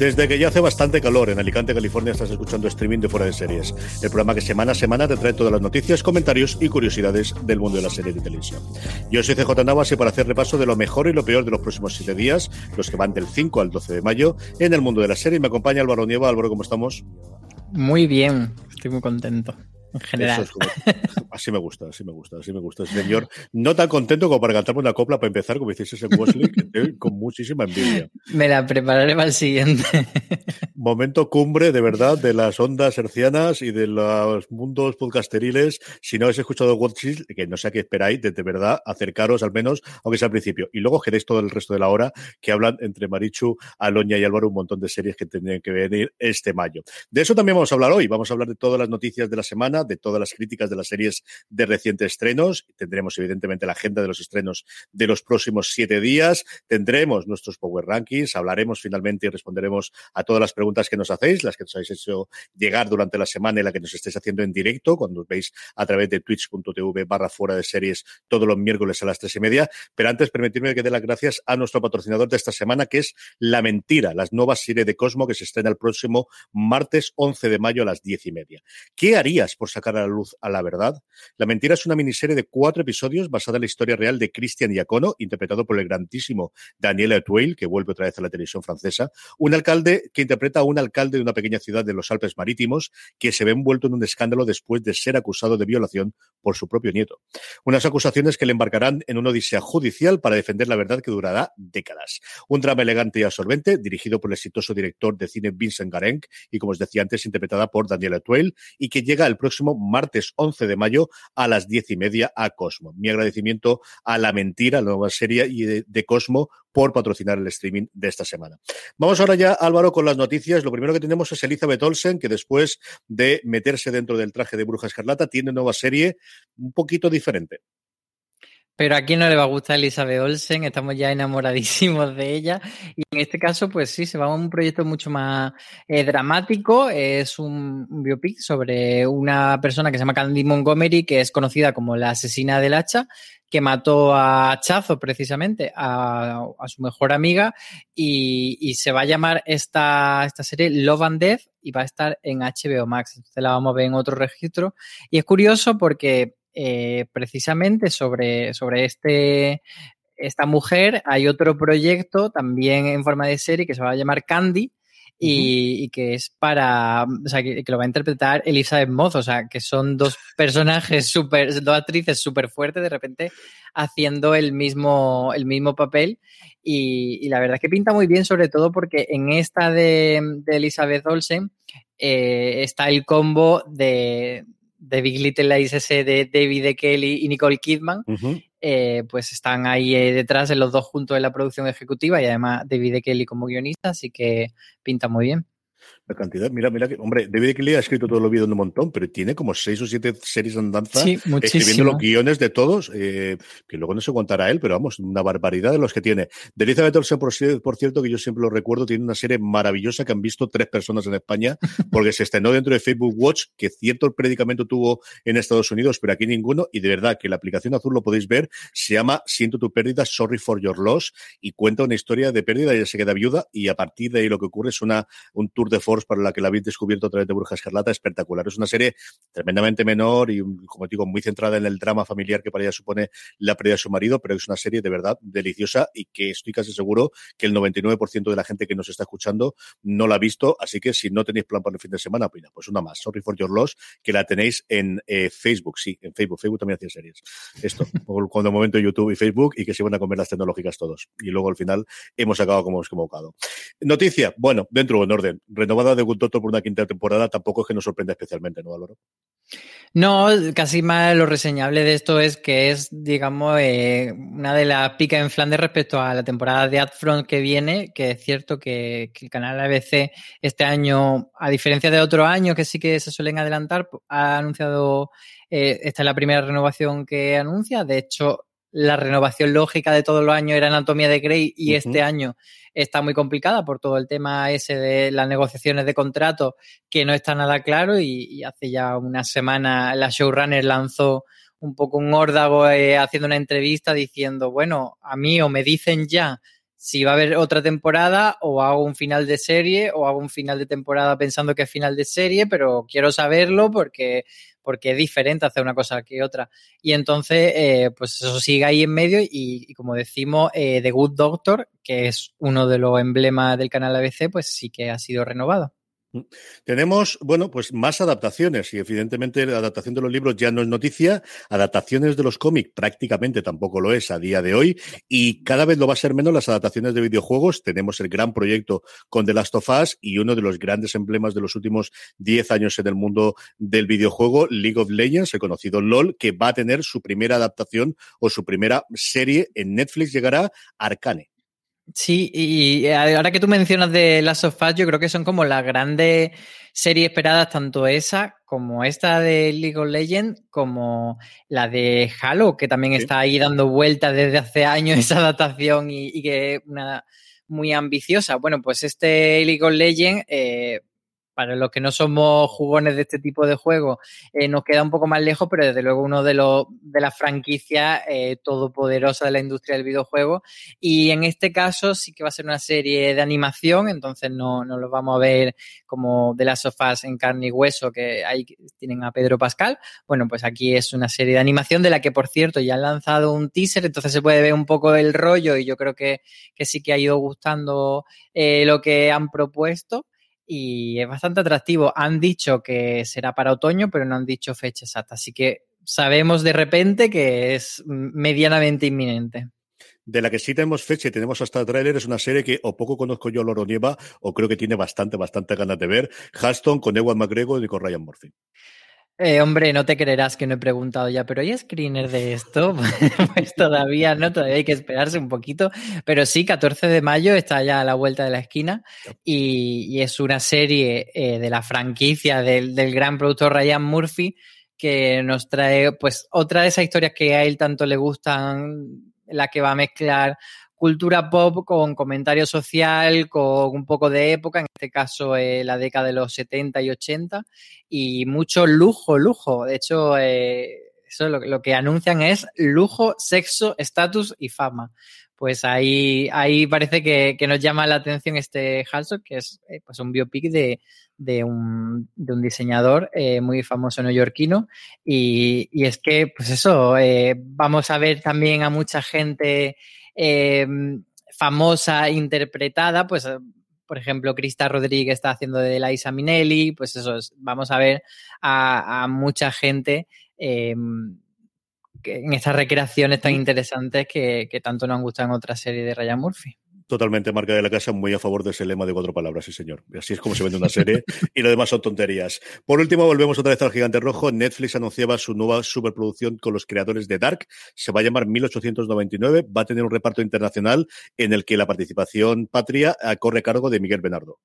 Desde que ya hace bastante calor en Alicante, California, estás escuchando streaming de Fuera de Series, el programa que semana a semana te trae todas las noticias, comentarios y curiosidades del mundo de la serie de televisión. Yo soy CJ Navas y para hacer repaso de lo mejor y lo peor de los próximos siete días, los que van del 5 al 12 de mayo, en el mundo de la serie, me acompaña Álvaro Nieva. Álvaro, ¿cómo estamos? Muy bien, estoy muy contento en general. así me gusta, así me gusta, así me gusta. Señor, no tan contento como para cantarme una copla para empezar, como hiciste en Wesley, que con muchísima envidia. Me la prepararé para el siguiente. Momento cumbre, de verdad, de las ondas hercianas y de los mundos podcasteriles. Si no habéis escuchado Wesley, que no sé a qué esperáis, de, de, verdad, acercaros al menos, aunque sea al principio. Y luego queréis todo el resto de la hora que hablan entre Marichu, Aloña y Álvaro un montón de series que tendrían que venir este mayo. De eso también vamos a hablar hoy. Vamos a hablar de todas las noticias de la semana de todas las críticas de las series de recientes estrenos. Tendremos, evidentemente, la agenda de los estrenos de los próximos siete días. Tendremos nuestros Power Rankings. Hablaremos finalmente y responderemos a todas las preguntas que nos hacéis, las que nos habéis hecho llegar durante la semana y la que nos estéis haciendo en directo, cuando os veis a través de twitch.tv barra fuera de series todos los miércoles a las tres y media. Pero antes, permitidme que dé las gracias a nuestro patrocinador de esta semana, que es La Mentira, las nuevas series de Cosmo que se estrena el próximo martes 11 de mayo a las diez y media. ¿Qué harías por sacar a la luz a la verdad? La mentira es una miniserie de cuatro episodios basada en la historia real de Christian Iacono, interpretado por el grandísimo Daniel Etuil, que vuelve otra vez a la televisión francesa, un alcalde que interpreta a un alcalde de una pequeña ciudad de los Alpes Marítimos que se ve envuelto en un escándalo después de ser acusado de violación por su propio nieto. Unas acusaciones que le embarcarán en una odisea judicial para defender la verdad que durará décadas. Un drama elegante y absorbente, dirigido por el exitoso director de cine Vincent Garenc y, como os decía antes, interpretada por Daniel Etuil, y que llega el próximo martes 11 de mayo a las diez y media a Cosmo. Mi agradecimiento a La Mentira, la nueva serie de, de Cosmo, por patrocinar el streaming de esta semana. Vamos ahora ya, Álvaro, con las noticias. Lo primero que tenemos es Elizabeth Olsen, que después de meterse dentro del traje de Bruja Escarlata, tiene nueva serie un poquito diferente. Pero a quién no le va a gustar Elizabeth Olsen, estamos ya enamoradísimos de ella. Y en este caso, pues sí, se va a un proyecto mucho más eh, dramático. Es un, biopic sobre una persona que se llama Candy Montgomery, que es conocida como la asesina del hacha, que mató a Chazo precisamente, a, su mejor amiga, y, y, se va a llamar esta, esta serie Love and Death y va a estar en HBO Max. Entonces la vamos a ver en otro registro. Y es curioso porque eh, precisamente sobre, sobre este, esta mujer hay otro proyecto también en forma de serie que se va a llamar Candy. Y, que es para, o sea, que, que, lo va a interpretar Elizabeth Moss, o sea, que son dos personajes súper, dos actrices súper fuertes de repente haciendo el mismo, el mismo papel y, y, la verdad es que pinta muy bien, sobre todo porque en esta de, de Elizabeth Olsen eh, está el combo de, The Big Little Lies ese de David e. Kelly y Nicole Kidman, eh, pues están ahí eh, detrás en los dos juntos en la producción ejecutiva y además David e. Kelly como guionista, así que pinta muy bien. La cantidad, mira, mira que, hombre, David Kelly ha escrito todo lo vídeos de un montón, pero tiene como seis o siete series en danza escribiendo los guiones de todos, eh, que luego no se contará él, pero vamos, una barbaridad de los que tiene. De Elizabeth Olsen, por, por, cierto, que yo siempre lo recuerdo, tiene una serie maravillosa que han visto tres personas en España, porque se estrenó dentro de Facebook Watch, que cierto predicamento tuvo en Estados Unidos, pero aquí ninguno, y de verdad que la aplicación azul lo podéis ver, se llama Siento tu pérdida, Sorry for your loss, y cuenta una historia de pérdida, ella se queda viuda, y a partir de ahí lo que ocurre es una, un tour de force para la que la habéis descubierto a través de Burja Escarlata, espectacular. Es una serie tremendamente menor y, como digo, muy centrada en el drama familiar que para ella supone la pérdida de su marido, pero es una serie de verdad deliciosa y que estoy casi seguro que el 99% de la gente que nos está escuchando no la ha visto, así que si no tenéis plan para el fin de semana, pues, pues una más, Sorry for Your Loss, que la tenéis en eh, Facebook, sí, en Facebook, Facebook también hacía series. Esto, el momento YouTube y Facebook y que se van a comer las tecnológicas todos. Y luego al final hemos acabado como hemos convocado. Noticia, bueno, dentro en orden, renovada de Good por una quinta temporada tampoco es que nos sorprenda especialmente, ¿no, Álvaro? No, casi más lo reseñable de esto es que es, digamos, eh, una de las picas en Flandes respecto a la temporada de Adfront que viene, que es cierto que, el canal ABC este año, a diferencia de otros años que sí que se suelen adelantar, ha anunciado, eh, esta es la primera renovación que anuncia, de hecho, la renovación lógica de todos los años era Anatomía de Grey y este año está muy complicada por todo el tema ese de las negociaciones de contrato que no está nada claro y, hace ya una semana la showrunner lanzó un poco un órdago eh, haciendo una entrevista diciendo, bueno, a mí o me dicen ya si va a haber otra temporada o hago un final de serie o hago un final de temporada pensando que es final de serie, pero quiero saberlo porque porque es diferente hacer una cosa que otra. Y entonces, eh, pues eso sigue ahí en medio y, como decimos, eh, The Good Doctor, que es uno de los emblemas del canal ABC, pues sí que ha sido renovado. Mm. Tenemos, bueno, pues más adaptaciones y evidentemente la adaptación de los libros ya no es noticia, adaptaciones de los cómics prácticamente tampoco lo es a día de hoy y cada vez lo va a ser menos las adaptaciones de videojuegos. Tenemos el gran proyecto con The Last of Us y uno de los grandes emblemas de los últimos 10 años en el mundo del videojuego, League of Legends, el conocido LOL, que va a tener su primera adaptación o su primera serie en Netflix llegará Arcane. Sí, y ahora que tú mencionas de Last of Us, yo creo que son como las grandes series esperadas, tanto esa como esta de League of Legends, como la de Halo, que también está ahí dando vueltas desde hace años esa adaptación y, que es una muy ambiciosa. Bueno, pues este League of Legends eh, para los que no somos jugones de este tipo de juegos, eh, nos queda un poco más lejos, pero desde luego uno de, los, de las franquicias eh, todopoderosas de la industria del videojuego. Y en este caso sí que va a ser una serie de animación, entonces no, no lo vamos a ver como de las sofás en carne y hueso, que ahí tienen a Pedro Pascal. Bueno, pues aquí es una serie de animación de la que, por cierto, ya han lanzado un teaser, entonces se puede ver un poco el rollo y yo creo que, que sí que ha ido gustando eh, lo que han propuesto y es bastante atractivo. Han dicho que será para otoño, pero no han dicho fecha exacta, así que sabemos de repente que es medianamente inminente. De la que sí tenemos fecha y tenemos hasta tráiler es una serie que o poco conozco yo Loro Nieva o creo que tiene bastante, bastante ganas de ver. Haston con Ewan McGregor y con Ryan Murphy. Eh, hombre, no te creerás que no he preguntado ya, pero ¿hay screener de esto? pues todavía no, todavía hay que esperarse un poquito. Pero sí, 14 de mayo está ya a la vuelta de la esquina y, es una serie eh, de la franquicia del, del, gran productor Ryan Murphy que nos trae pues otra de esas historias que a él tanto le gustan, la que va a mezclar cultura pop con comentario social, con un poco de época, en este caso eh, la década de los 70 y 80, y mucho lujo, lujo. De hecho, eh, eso lo, que anuncian es lujo, sexo, estatus y fama. Pues ahí, ahí parece que, nos llama la atención este Halsok, que es eh, pues un biopic de, de, un, de un diseñador muy famoso neoyorquino. Y, y, es que, pues eso, vamos a ver también a mucha gente Em, famosa interpretada, pues eh, por ejemplo, Crista Rodríguez está haciendo de Laisa Minelli, pues eso es, vamos a ver a, mucha gente em, en estas recreaciones tan interesantes que, tanto nos han gustado en otra serie de Ryan Murphy. Totalmente marca de la casa, muy a favor de ese lema de cuatro palabras, sí señor. Así es como se vende una serie y lo demás son tonterías. Por último, volvemos otra vez al gigante rojo. Netflix anunciaba su nueva superproducción con los creadores de Dark. Se va a llamar 1899. Va a tener un reparto internacional en el que la participación patria corre a cargo de Miguel Benardo.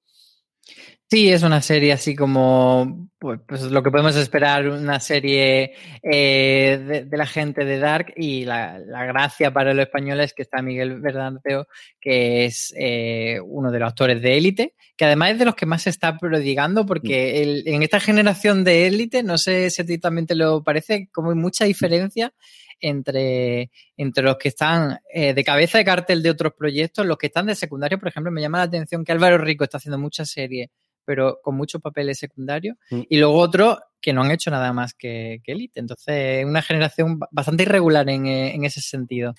Sí, es una serie así como pues, pues lo que podemos esperar, una serie eh, de, la gente de Dark y la, gracia para los españoles es que está Miguel Verdanteo, que es eh, uno de los actores de Élite, que además es de los que más se está prodigando porque en esta generación de Élite, no sé si a ti también te lo parece, como hay mucha diferencia entre, entre los que están eh, de cabeza de cartel de otros proyectos, los que están de secundario, por ejemplo, me llama la atención que Álvaro Rico está haciendo muchas series, pero con muchos papeles secundarios, mm. y luego otros que no han hecho nada más que, que Elite. Entonces, una generación bastante irregular en, eh, ese sentido.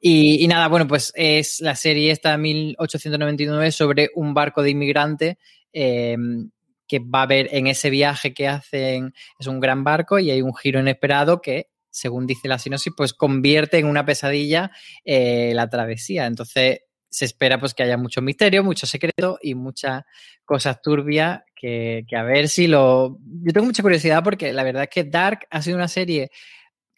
Y, nada, bueno, pues es la serie esta 1899 sobre un barco de inmigrantes. Em, que va a haber en ese viaje que hacen, es un gran barco y hay un giro inesperado que según dice la sinopsis, pues convierte en una pesadilla eh, la travesía. Entonces se espera pues que haya mucho misterio, mucho secreto y muchas cosas turbias que, a ver si lo... Yo tengo mucha curiosidad porque la verdad es que Dark ha sido una serie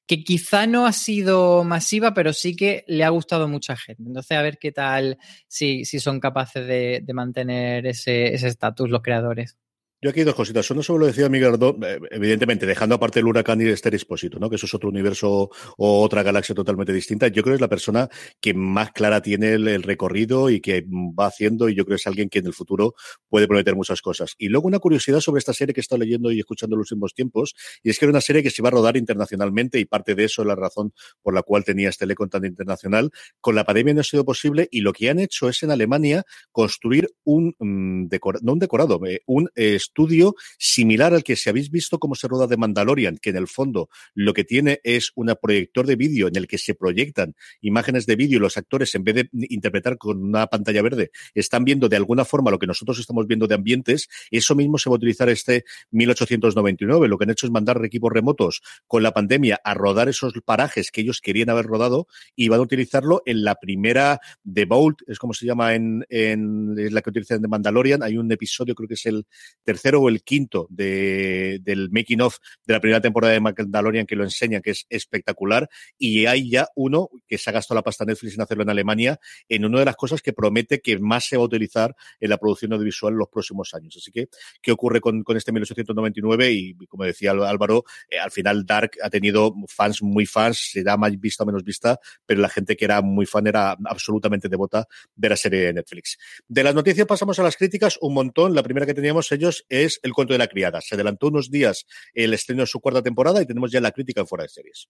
que quizá no ha sido masiva, pero sí que le ha gustado a mucha gente. Entonces, a ver qué tal, si, si son capaces de, de mantener ese estatus los creadores. Yo aquí dos cositas. Uno solo lo decía Miguel eh, evidentemente, dejando aparte el huracán y este expósito, ¿no? Que eso es otro universo o otra galaxia totalmente distinta. Yo creo que es la persona que más clara tiene el, recorrido y que va haciendo, y yo creo que es alguien que en el futuro puede prometer muchas cosas. Y luego una curiosidad sobre esta serie que he estado leyendo y escuchando en los últimos tiempos, y es que era una serie que se iba a rodar internacionalmente, y parte de eso es la razón por la cual tenía este eco tan internacional. Con la pandemia no ha sido posible, y lo que han hecho es en Alemania construir un mm, decorado, no un decorado, eh, un estudio similar al que si habéis visto cómo se roda de Mandalorian, que en el fondo lo que tiene es un proyector de vídeo en el que se proyectan imágenes de vídeo y los actores, en vez de interpretar con una pantalla verde, están viendo de alguna forma lo que nosotros estamos viendo de ambientes. Eso mismo se va a utilizar este 1899. Lo que han hecho es mandar equipos remotos con la pandemia a rodar esos parajes que ellos querían haber rodado y van a utilizarlo en la primera de Bolt, es como se llama en, en la que utilizan de Mandalorian. Hay un episodio, creo que es el tercer o el quinto de, del making of de la primera temporada de Mandalorian que lo enseña, que es espectacular. Y hay ya uno que se ha gastado la pasta Netflix en hacerlo en Alemania, en una de las cosas que promete que más se va a utilizar en la producción audiovisual en los próximos años. Así que, ¿qué ocurre con, con este 1899? Y como decía Álvaro, eh, al final Dark ha tenido fans muy fans, se da más vista o menos vista, pero la gente que era muy fan era absolutamente devota de la serie de Netflix. De las noticias pasamos a las críticas, un montón. La primera que teníamos ellos es El cuento de la criada. Se adelantó unos días el estreno de su cuarta temporada y tenemos ya la crítica en fuera de series.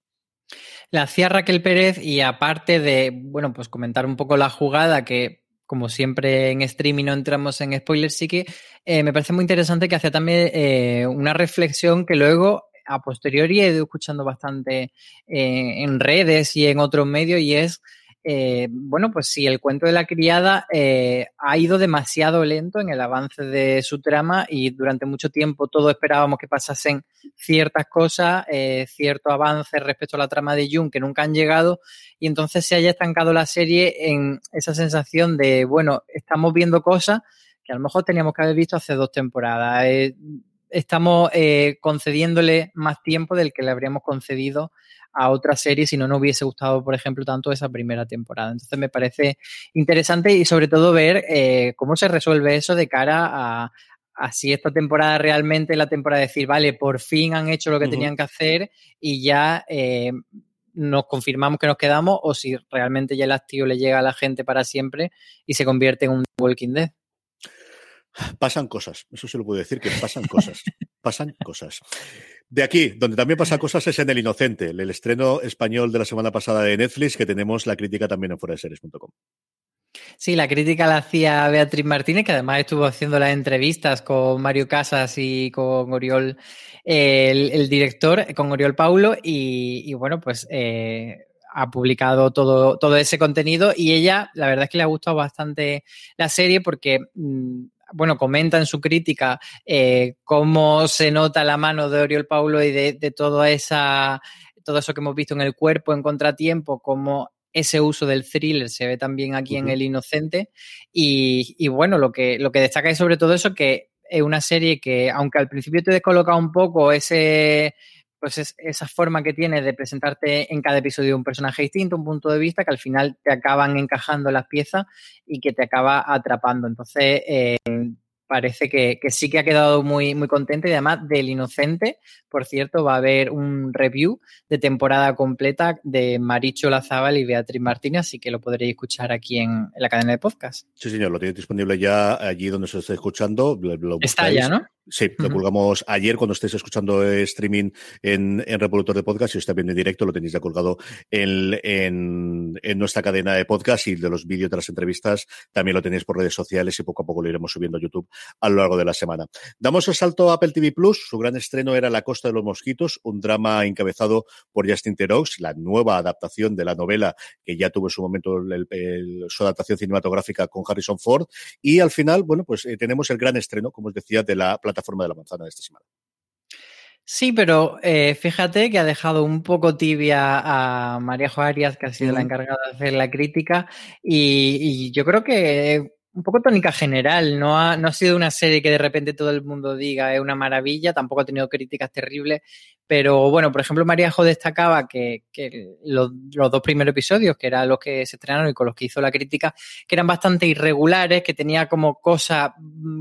La hacía Raquel Pérez y aparte de, bueno, pues comentar un poco la jugada que como siempre en streaming no entramos en spoilers, sí que eh, me parece muy interesante que hacía también eh, una reflexión que luego a posteriori he ido escuchando bastante eh, en redes y en otros medios y es eh, bueno, pues si el cuento de la criada eh, ha ido demasiado lento en el avance de su trama y durante mucho tiempo todos esperábamos que pasasen ciertas cosas, eh, cierto avance respecto a la trama de Jung que nunca han llegado y entonces se haya estancado la serie en esa sensación de, bueno, estamos viendo cosas que a lo mejor teníamos que haber visto hace dos temporadas. Estamos concediéndole más tiempo del que le habríamos concedido a otra serie si no nos hubiese gustado, por ejemplo, tanto esa primera temporada. Entonces me parece interesante y sobre todo ver eh, cómo se resuelve eso de cara a, si esta temporada realmente la temporada de decir, vale, por fin han hecho lo que tenían que hacer y ya eh, nos confirmamos que nos quedamos o si realmente ya el hastío le llega a la gente para siempre y se convierte en un Walking Dead. Pasan cosas, eso se lo puedo decir, que pasan cosas, pasan cosas. De aquí, donde también pasan cosas es en El Inocente, el estreno español de la semana pasada de Netflix, que tenemos la crítica también en fueradeseries.com. Sí, la crítica la hacía Beatriz Martínez, que además estuvo haciendo las entrevistas con Mario Casas y con Oriol, el, director, con Oriol Paulo, y, bueno, pues eh, ha publicado todo, todo ese contenido y ella, la verdad es que le ha gustado bastante la serie porque mm, bueno, comenta en su crítica eh, cómo se nota la mano de Oriol Paulo y de, de toda esa, todo eso que hemos visto en el cuerpo, en contratiempo, cómo ese uso del thriller se ve también aquí en El Inocente. Y, y, bueno, lo que, lo que destaca es sobre todo eso que es una serie que, aunque al principio te descoloca un poco ese pues es esa forma que tiene de presentarte en cada episodio un personaje distinto, un punto de vista, que al final te acaban encajando las piezas y que te acaba atrapando. Entonces, eh, parece que, que, sí que ha quedado muy, muy contenta y además del Inocente, por cierto, va a haber un review de temporada completa de Maricho Lazábal y Beatriz Martínez, así que lo podréis escuchar aquí en, en la cadena de podcast. Sí, señor, lo tenéis disponible ya allí donde se esté escuchando. Lo, lo Está ya, ¿no? Sí, lo colgamos ayer cuando estéis escuchando streaming en, en reproductor de podcast. Si está viendo en directo, lo tenéis ya colgado en, en, en, nuestra cadena de podcast y de los vídeos de las entrevistas también lo tenéis por redes sociales y poco a poco lo iremos subiendo a YouTube a lo largo de la semana. Damos el salto a Apple TV Plus. Su gran estreno era La Costa de los Mosquitos, un drama encabezado por Justin Theroux, la nueva adaptación de la novela que ya tuvo en su momento el, el, su adaptación cinematográfica con Harrison Ford. Y al final, bueno, pues eh, tenemos el gran estreno, como os decía, de la plataforma de la manzana de esta semana. Sí, pero eh, fíjate que ha dejado un poco tibia a María Arias, que ha sido la encargada de hacer la crítica, y, y, yo creo que un poco tónica general, no ha, no ha sido una serie que de repente todo el mundo diga es una maravilla, tampoco ha tenido críticas terribles, pero bueno, por ejemplo, Maríajo destacaba que, los, dos primeros episodios, que eran los que se estrenaron y con los que hizo la crítica, que eran bastante irregulares, que tenía como cosas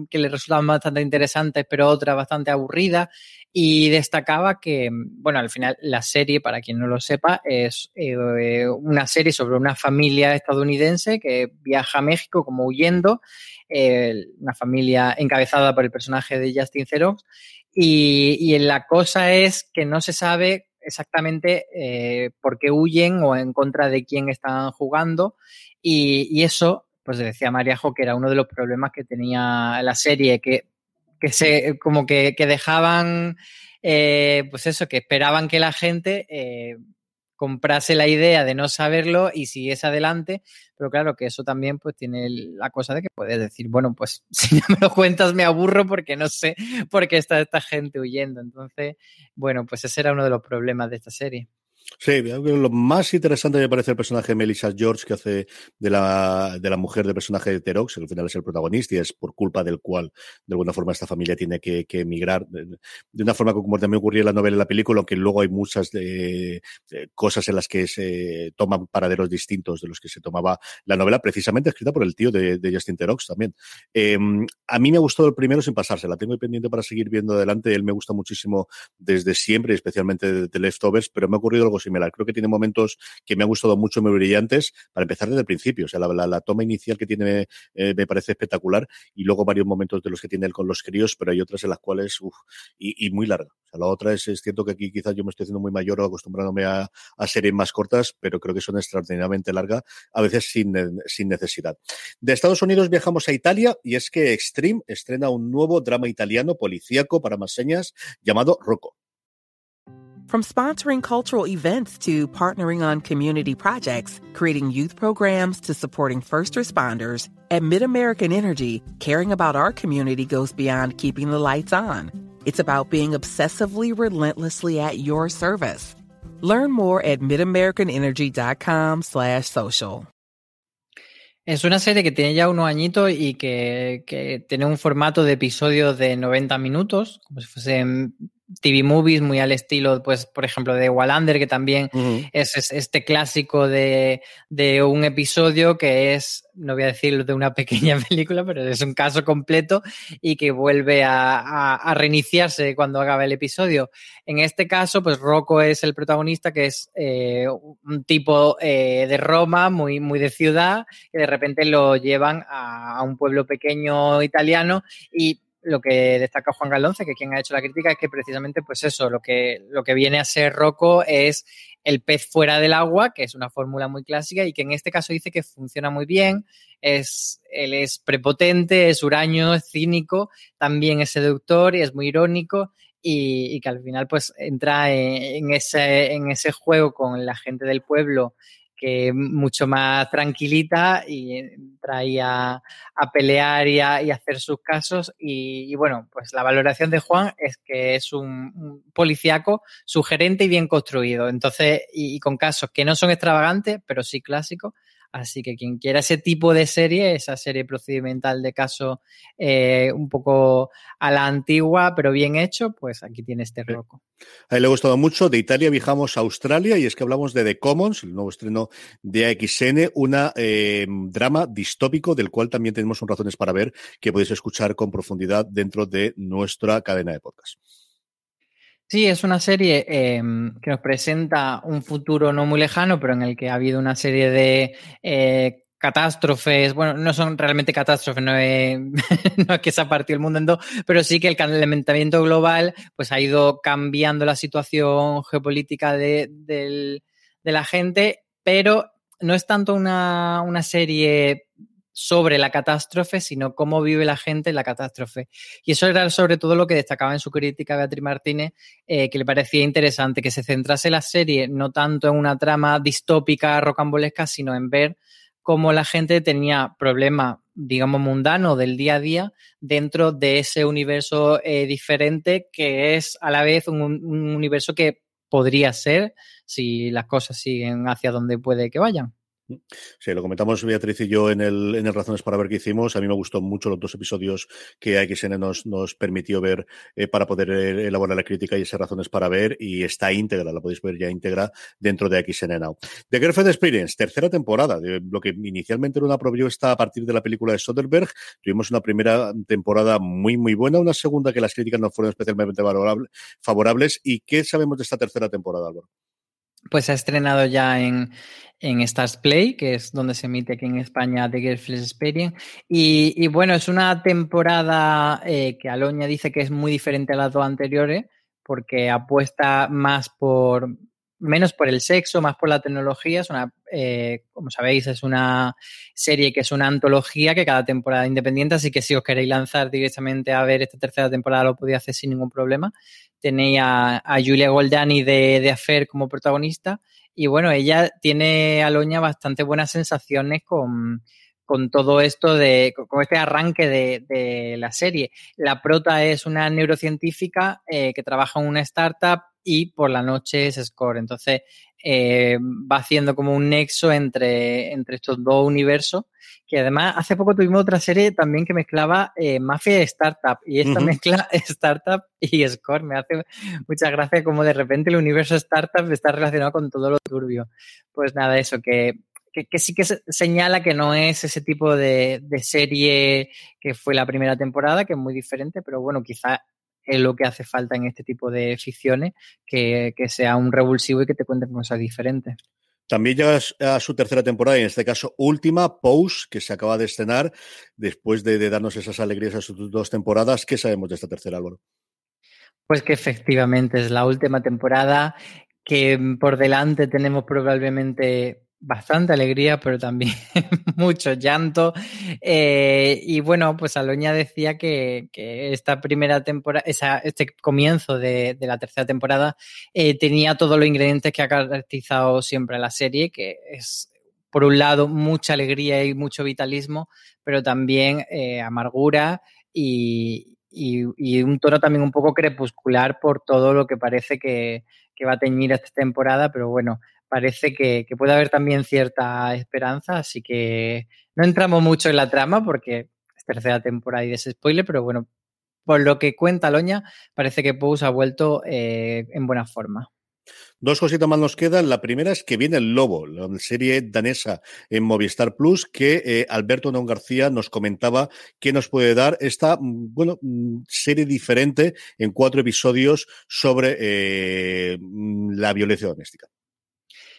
que le resultaban bastante interesantes, pero otras bastante aburridas, y destacaba que, bueno, al final la serie, para quien no lo sepa, es eh, una serie sobre una familia estadounidense que viaja a México como huyendo, eh, una familia encabezada por el personaje de Justin Theroux, y, y la cosa es que no se sabe exactamente eh, por qué huyen o en contra de quién están jugando, y, y eso pues decía Mariajo que era uno de los problemas que tenía la serie, que que se, como que, que dejaban, eh, pues eso, que esperaban que la gente eh, comprase la idea de no saberlo y siguiese adelante, pero claro que eso también pues tiene la cosa de que puedes decir, bueno, pues si no me lo cuentas me aburro porque no sé por qué está esta gente huyendo. Entonces, bueno, pues ese era uno de los problemas de esta serie. Sí, lo más interesante me parece el personaje de Melissa George que hace de la, de la mujer del personaje de Terox, que al final es el protagonista y es por culpa del cual, de alguna forma, esta familia tiene que, que emigrar. De, una forma como también ocurría en la novela y la película, aunque luego hay muchas de, de cosas en las que se toman paraderos distintos de los que se tomaba la novela, precisamente escrita por el tío de, de Justin Terox también. Eh, a mí me ha gustado el primero sin pasarse, la tengo pendiente para seguir viendo adelante, él me gusta muchísimo desde siempre, especialmente de, de Leftovers, pero me ha ocurrido algo similar. Creo que tiene momentos que me han gustado mucho, muy brillantes, para empezar desde el principio. O sea, la, la, toma inicial que tiene eh, me parece espectacular y luego varios momentos de los que tiene él con los críos, pero hay otras en las cuales, uf, y, y, muy larga. O sea, la otra es, es cierto que aquí quizás yo me estoy haciendo muy mayor o acostumbrándome a, a series más cortas, pero creo que son extraordinariamente largas, a veces sin, sin necesidad. De Estados Unidos viajamos a Italia y es que Extreme estrena un nuevo drama italiano policíaco para más señas llamado Rocco. From sponsoring cultural events to partnering on community projects, creating youth programs to supporting first responders, at MidAmerican Energy, caring about our community goes beyond keeping the lights on. It's about being obsessively relentlessly at your service. Learn more at midamericanenergy.com slash social. Es una serie que tiene ya unos añitos y que, que tiene un formato de episodios de 90 minutos, como si fuesen TV movies muy al estilo, pues, por ejemplo, de Wallander, que también uh -huh. es, es, este clásico de, de, un episodio que es, no voy a decir de una pequeña película, pero es un caso completo y que vuelve a, a, a reiniciarse cuando acaba el episodio. En este caso, pues Rocco es el protagonista, que es eh, un tipo eh, de Roma, muy, muy de ciudad, que de repente lo llevan a, a un pueblo pequeño italiano y lo que destaca Juan Galonce, que quien ha hecho la crítica, es que precisamente, pues eso, lo que, lo que viene a ser Rocco es el pez fuera del agua, que es una fórmula muy clásica y que en este caso dice que funciona muy bien, es, él es prepotente, es huraño, es cínico, también es seductor y es muy irónico y, que al final pues entra en, en, ese, en ese juego con la gente del pueblo que mucho más tranquilita y ahí a, pelear y a, hacer sus casos. Y, bueno, pues la valoración de Juan es que es un, un policíaco sugerente y bien construido. Entonces, y, con casos que no son extravagantes, pero sí clásicos. Así que quien quiera ese tipo de serie, esa serie procedimental de caso eh, un poco a la antigua, pero bien hecho, pues aquí tiene este roco. A él le ha gustado mucho. De Italia viajamos a Australia y es que hablamos de The Commons, el nuevo estreno de AXN, una eh, drama distópico del cual también tenemos un razones para ver que podéis escuchar con profundidad dentro de nuestra cadena de podcast. Sí, es una serie em, que nos presenta un futuro no muy lejano, pero en el que ha habido una serie de eh, catástrofes. Bueno, no son realmente catástrofes, no es, que se ha partido el mundo en dos, pero sí que el calentamiento global pues, ha ido cambiando la situación geopolítica de, de la gente, pero no es tanto una, una serie sobre la catástrofe, sino cómo vive la gente la catástrofe. Y eso era sobre todo lo que destacaba en su crítica Beatriz Martínez, eh, que le parecía interesante, que se centrase la serie no tanto en una trama distópica, rocambolesca, sino en ver cómo la gente tenía problemas, digamos, mundanos del día a día dentro de ese universo eh, diferente que es a la vez un, un universo que podría ser si las cosas siguen hacia donde puede que vayan. Sí, lo comentamos Beatriz y yo en el, en el Razones para ver qué hicimos. A mí me gustó mucho los dos episodios que AXN nos, nos permitió ver eh, para poder eh, elaborar la crítica y esas razones para ver. Y está íntegra, la podéis ver ya íntegra dentro de AXN Now. The Girlfriend Experience, tercera temporada. De lo que inicialmente era una está a partir de la película de Soderbergh. Tuvimos una primera temporada muy, muy buena, una segunda que las críticas no fueron especialmente favorables. ¿Y qué sabemos de esta tercera temporada, Álvaro? Pues ha estrenado ya en, en Stars Play, que es donde se emite aquí en España The Girlfriend's Experience. Y, y, bueno, es una temporada eh, que Aloña dice que es muy diferente a las dos anteriores, porque apuesta más por menos por el sexo, más por la tecnología. Es una, eh, como sabéis, es una serie que es una antología que cada temporada independiente, así que si os queréis lanzar directamente a ver esta tercera temporada lo podéis hacer sin ningún problema. Tenéis a, Julia Goldani de, de Affair como protagonista y bueno, ella tiene, Aloña, bastante buenas sensaciones con, con todo esto de, con este arranque de, de, la serie. La prota es una neurocientífica eh, que trabaja en una startup y por la noche es Score. Entonces eh, va haciendo como un nexo entre, entre estos dos universos. Que además hace poco tuvimos otra serie también que mezclaba eh, mafia y startup. Y esta mezcla startup y score. Me hace mucha gracia como de repente el universo startup está relacionado con todo lo turbio. Pues nada, eso, que, que, sí que señala que no es ese tipo de, de, serie que fue la primera temporada, que es muy diferente, pero bueno, quizá es lo que hace falta en este tipo de ficciones, que, sea un revulsivo y que te cuenten cosas diferentes. También llega a su tercera temporada, y en este caso última, Pose, que se acaba de estrenar después de, darnos esas alegrías a sus dos temporadas. ¿Qué sabemos de esta tercera, Álvaro? Pues que efectivamente es la última temporada, que por delante tenemos probablemente bastante alegría, pero también mucho llanto. Eh, y bueno, pues Aloña decía que, esta primera temporada, este comienzo de, la tercera temporada eh, tenía todos los ingredientes que ha caracterizado siempre la serie, que es, por un lado, mucha alegría y mucho vitalismo, pero también eh, amargura y, y, un tono también un poco crepuscular por todo lo que parece que, que va a teñir esta temporada, pero bueno, parece que, puede haber también cierta esperanza, así que no entramos mucho en la trama porque es tercera temporada y spoiler, pero bueno, por lo que cuenta Loña, parece que Pous ha vuelto eh, en buena forma. Dos cositas más nos quedan. La primera es que viene El Lobo, la serie danesa en Movistar Plus, que eh, Alberto Non García nos comentaba que nos puede dar esta, mm, bueno, mm, serie diferente en cuatro episodios sobre eh, mm, la violencia doméstica.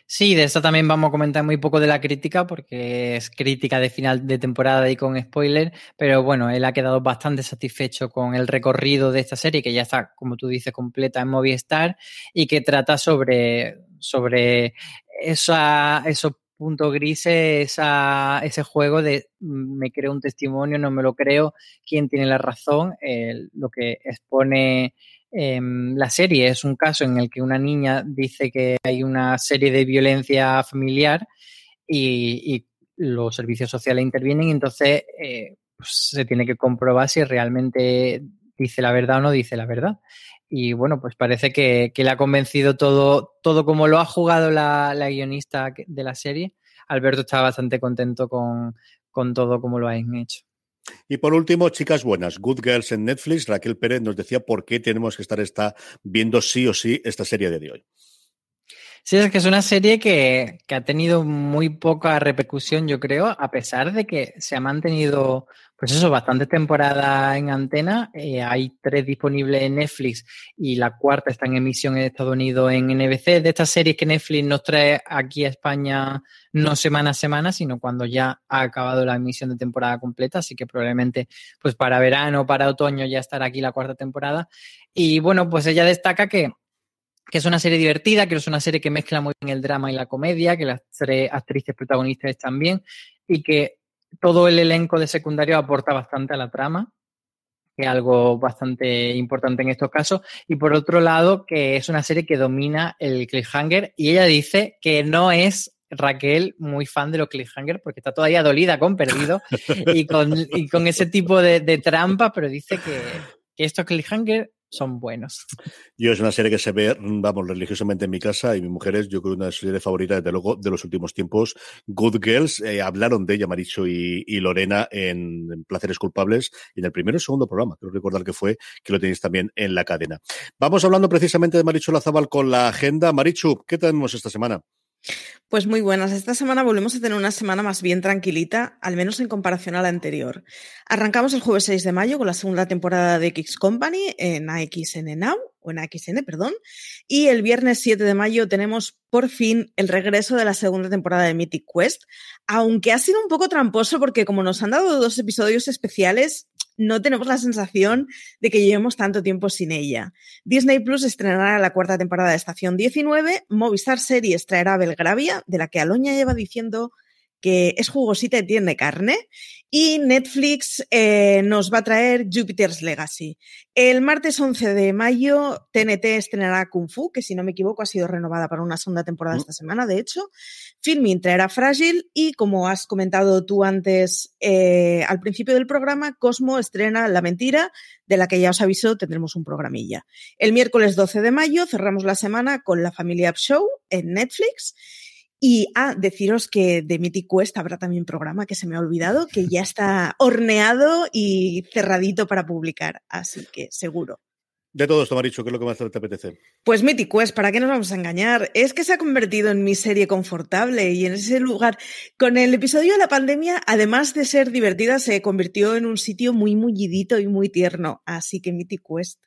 Sí, de esta también vamos a comentar muy poco de la crítica, porque es crítica de final de temporada y con spoiler, pero bueno, él ha quedado bastante satisfecho con el recorrido de esta serie, que ya está, como tú dices, completa en Movistar y que trata sobre, sobre esa, esos puntos grises, ese juego de mm, me creo un testimonio, no me lo creo, quién tiene la razón, lo que expone Em, la serie es un caso en el que una niña dice que hay una serie de violencia familiar y, los servicios sociales intervienen y entonces eh, pues, se tiene que comprobar si realmente dice la verdad o no dice la verdad. Y bueno, pues parece que, le ha convencido todo, todo como lo ha jugado la, guionista de la serie. Alberto está bastante contento con, con todo como lo han hecho. Y por último, chicas buenas, Good Girls en Netflix. Raquel Pérez nos decía por qué tenemos que estar esta, viendo sí o sí esta serie de hoy. Sí, es que es una serie que, que, ha tenido muy poca repercusión, yo creo, a pesar de que se ha mantenido, pues eso, bastante temporada en antena. Eh, hay tres disponibles en Netflix y la cuarta está en emisión en Estados Unidos en NBC. De estas series que Netflix nos trae aquí a España no semana a semana, sino cuando ya ha acabado la emisión de temporada completa. Así que probablemente, pues para verano, para otoño ya estará aquí la cuarta temporada. Y bueno, pues ella destaca que que es una serie divertida, que es una serie que mezcla muy bien el drama y la comedia, que las tres actrices protagonistas están bien y que todo el elenco de secundario aporta bastante a la trama, que es algo bastante importante en estos casos. Y por otro lado, que es una serie que domina el cliffhanger y ella dice que no es Raquel muy fan de los cliffhanger porque está todavía dolida con Perdido y con, ese tipo de, trampa, pero dice que, que estos cliffhanger son buenos. Yo es una serie que se ve, vamos, religiosamente en mi casa y mi mujer es, yo creo, una serie favorita, desde luego, de los últimos tiempos. Good Girls, eh, hablaron de ella, Maricho y, Lorena, en, Placeres Culpables, y en el primero y segundo programa, creo recordar que fue, que lo tenéis también en la cadena. Vamos hablando precisamente de Maricho Lazabal con la agenda. Marichu, ¿qué tenemos esta semana? Pues muy buenas. Esta semana volvemos a tener una semana más bien tranquilita, al menos en comparación a la anterior. Arrancamos el jueves 6 de mayo con la segunda temporada de X Company en AXN Now, o en AXN, perdón. Y el viernes 7 de mayo tenemos por fin el regreso de la segunda temporada de Mythic Quest, aunque ha sido un poco tramposo porque como nos han dado dos episodios especiales, no tenemos la sensación de que llevemos tanto tiempo sin ella. Disney Plus estrenará la cuarta temporada de Estación 19, Movistar Series traerá Belgravia, de la que Aloña lleva diciendo que es jugosita y tiene carne. Y Netflix eh, nos va a traer Jupiter's Legacy. El martes 11 de mayo, TNT estrenará Kung Fu, que si no me equivoco ha sido renovada para una segunda temporada mm. esta semana, de hecho. Filming traerá Frágil y, como has comentado tú antes eh, al principio del programa, Cosmo estrena La Mentira, de la que ya os aviso, tendremos un programilla. El miércoles 12 de mayo cerramos la semana con La Familia Up Show en Netflix. Y ah, deciros que de Mythic Quest habrá también programa que se me ha olvidado, que ya está horneado y cerradito para publicar, así que seguro. De todo esto, Maricho, ¿qué es lo que más te apetece? Pues Mythic Quest, ¿para qué nos vamos a engañar? Es que se ha convertido en mi serie confortable y en ese lugar, con el episodio de la pandemia, además de ser divertida, se convirtió en un sitio muy mullidito y muy tierno. Así que Mythic Quest.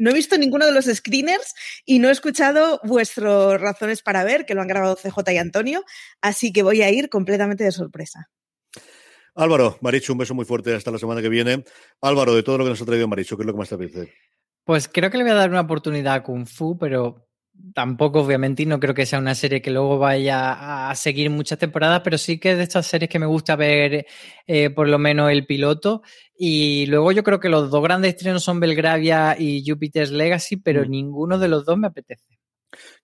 No he visto ninguno de los screeners y no he escuchado vuestras razones para ver, que lo han grabado CJ y Antonio, así que voy a ir completamente de sorpresa. Álvaro, Marichu, un beso muy fuerte hasta la semana que viene. Álvaro, de todo lo que nos ha traído Marichu, ¿qué es lo que más te apetece? Pues creo que le voy a dar una oportunidad a Kung Fu, pero tampoco, obviamente, y no creo que sea una serie que luego vaya a seguir muchas temporadas, pero sí que es de estas series que me gusta ver eh, por lo menos el piloto. Y luego yo creo que los dos grandes estrenos son Belgravia y Jupiter's Legacy, pero mm. ninguno de los dos me apetece.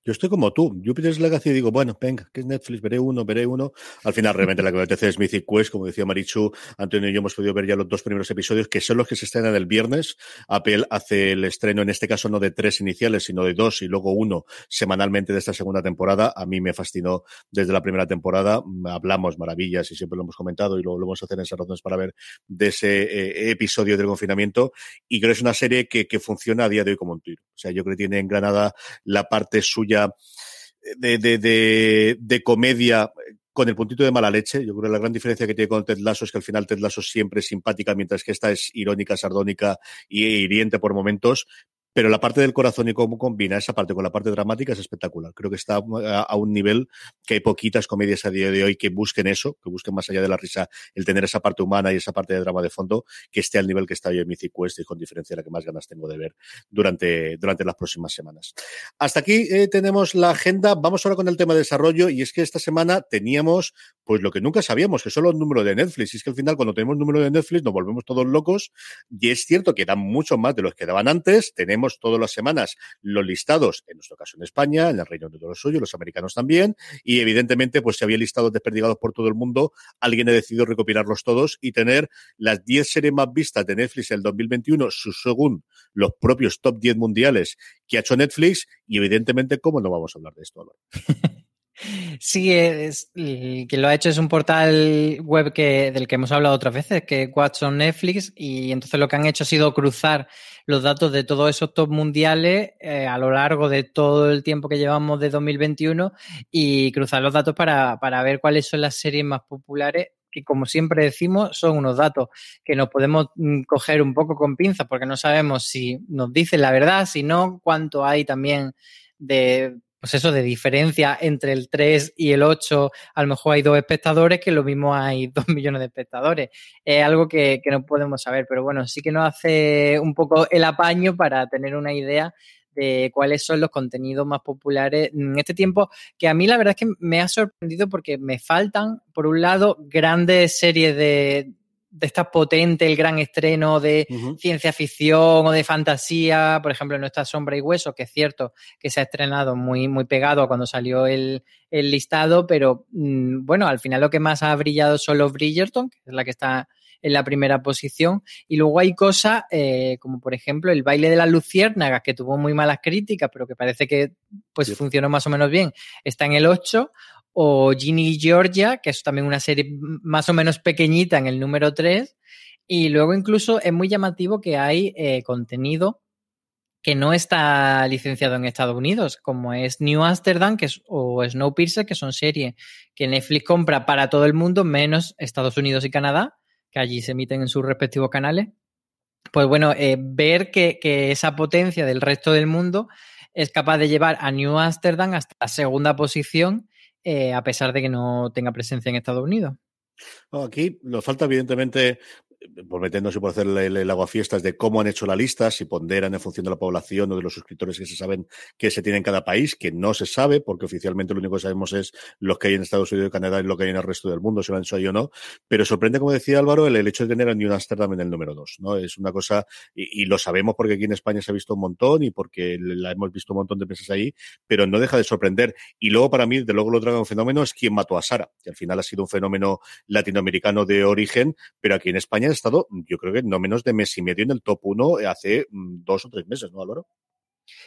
Yo estoy como tú. Jupiter's Legacy digo, bueno, venga, que es Netflix, veré uno, veré uno. Al final, realmente la que me apetece es Mythic Quest, como decía Marichu, Antonio y yo hemos podido ver ya los dos primeros episodios, que son los que se estrenan el viernes. Apple hace el estreno, en este caso no de tres iniciales, sino de dos y luego uno semanalmente de esta segunda temporada. A mí me fascinó desde la primera temporada. Hablamos maravillas y siempre lo hemos comentado y lo, vamos a hacer en razones para ver de ese eh, episodio del confinamiento. Y creo que es una serie que, que funciona a día de hoy como un tiro. O sea, yo creo que tiene en Granada la parte suya de, de, de, comedia con el puntito de mala leche. Yo creo que la gran diferencia que tiene con Ted Lasso es que al final Ted Lasso siempre es simpática, mientras que esta es irónica, sardónica y hiriente por momentos, pero la parte del corazón y cómo combina esa parte con la parte dramática es espectacular. Creo que está a, un nivel que hay poquitas comedias a día de hoy que busquen eso, que busquen más allá de la risa el tener esa parte humana y esa parte de drama de fondo, que esté al nivel que está hoy en Mythic Quest y con diferencia la que más ganas tengo de ver durante, durante las próximas semanas. Hasta aquí eh, tenemos la agenda. Vamos ahora con el tema de desarrollo y es que esta semana teníamos pues lo que nunca sabíamos, que son los números de Netflix. Y es que al final cuando tenemos números de Netflix nos volvemos todos locos y es cierto que dan mucho más de los que daban antes. Tenemos todas las semanas los listados, en nuestro caso en España, en el Reino Unido lo suyo, los americanos también, y evidentemente, pues se había listados desperdigados por todo el mundo, alguien ha decidido recopilarlos todos y tener las 10 series más vistas de Netflix en el 2021, según los propios top 10 mundiales que ha hecho Netflix, y evidentemente, ¿cómo no vamos a hablar de esto, Álvaro? Sí, es, que lo ha hecho es un portal web que, del que hemos hablado otras veces, que es Watch on Netflix, y entonces lo que han hecho ha sido cruzar los datos de todos esos top mundiales eh, a lo largo de todo el tiempo que llevamos de 2021 y cruzar los datos para, para ver cuáles son las series más populares que como siempre decimos, son unos datos que nos podemos mm, coger un poco con pinzas porque no sabemos si nos dicen la verdad, si no, cuánto hay también de pues eso, de diferencia entre el 3 y el 8, a lo mejor hay dos espectadores, que lo mismo hay dos millones de espectadores. Es algo que, que no podemos saber, pero bueno, sí que nos hace un poco el apaño para tener una idea de cuáles son los contenidos más populares en este tiempo, que a mí la verdad es que me ha sorprendido porque me faltan, por un lado, grandes series de, de esta potente, el gran estreno de ciencia ficción o de fantasía, por ejemplo, Nuestra Sombra y Hueso, que es cierto que se ha estrenado muy, muy pegado a cuando salió el, el listado, pero mm, bueno, al final lo que más ha brillado son los Bridgerton, que es la que está en la primera posición. Y luego hay cosas eh, como, por ejemplo, el baile de las luciérnagas, que tuvo muy malas críticas, pero que parece que pues funcionó más o menos bien, está en el 8 o Ginny Georgia, que es también una serie más o menos pequeñita en el número 3. Y luego incluso es muy llamativo que hay eh, contenido que no está licenciado en Estados Unidos, como es New Amsterdam que es, o Snowpiercer, que son series que Netflix compra para todo el mundo, menos Estados Unidos y Canadá, que allí se emiten en sus respectivos canales. Pues bueno, eh, ver que, que esa potencia del resto del mundo es capaz de llevar a New Amsterdam hasta la segunda posición eh, a pesar de que no tenga presencia en Estados Unidos. aquí nos falta, evidentemente, por por hacer el, el aguafiestas de cómo han hecho la lista, si ponderan en función de la población o de los suscriptores que se saben que se tiene en cada país, que no se sabe, porque oficialmente lo único que sabemos es lo que hay en Estados Unidos y Canadá y lo que hay en el resto del mundo, si lo han hecho ahí o no. Pero sorprende, como decía Álvaro, el, hecho de tener a New Amsterdam en el número dos, ¿no? Es una cosa, y, lo sabemos porque aquí en España se ha visto un montón y porque la hemos visto un montón de veces ahí, pero no deja de sorprender. Y luego, para mí, de luego lo otro un fenómeno es quién mató a Sara, que al final ha sido un fenómeno latinoamericano de origen, pero aquí en España estado, yo creo que no menos de mes y medio en el top 1 hace mm, dos o tres meses, ¿no, Álvaro?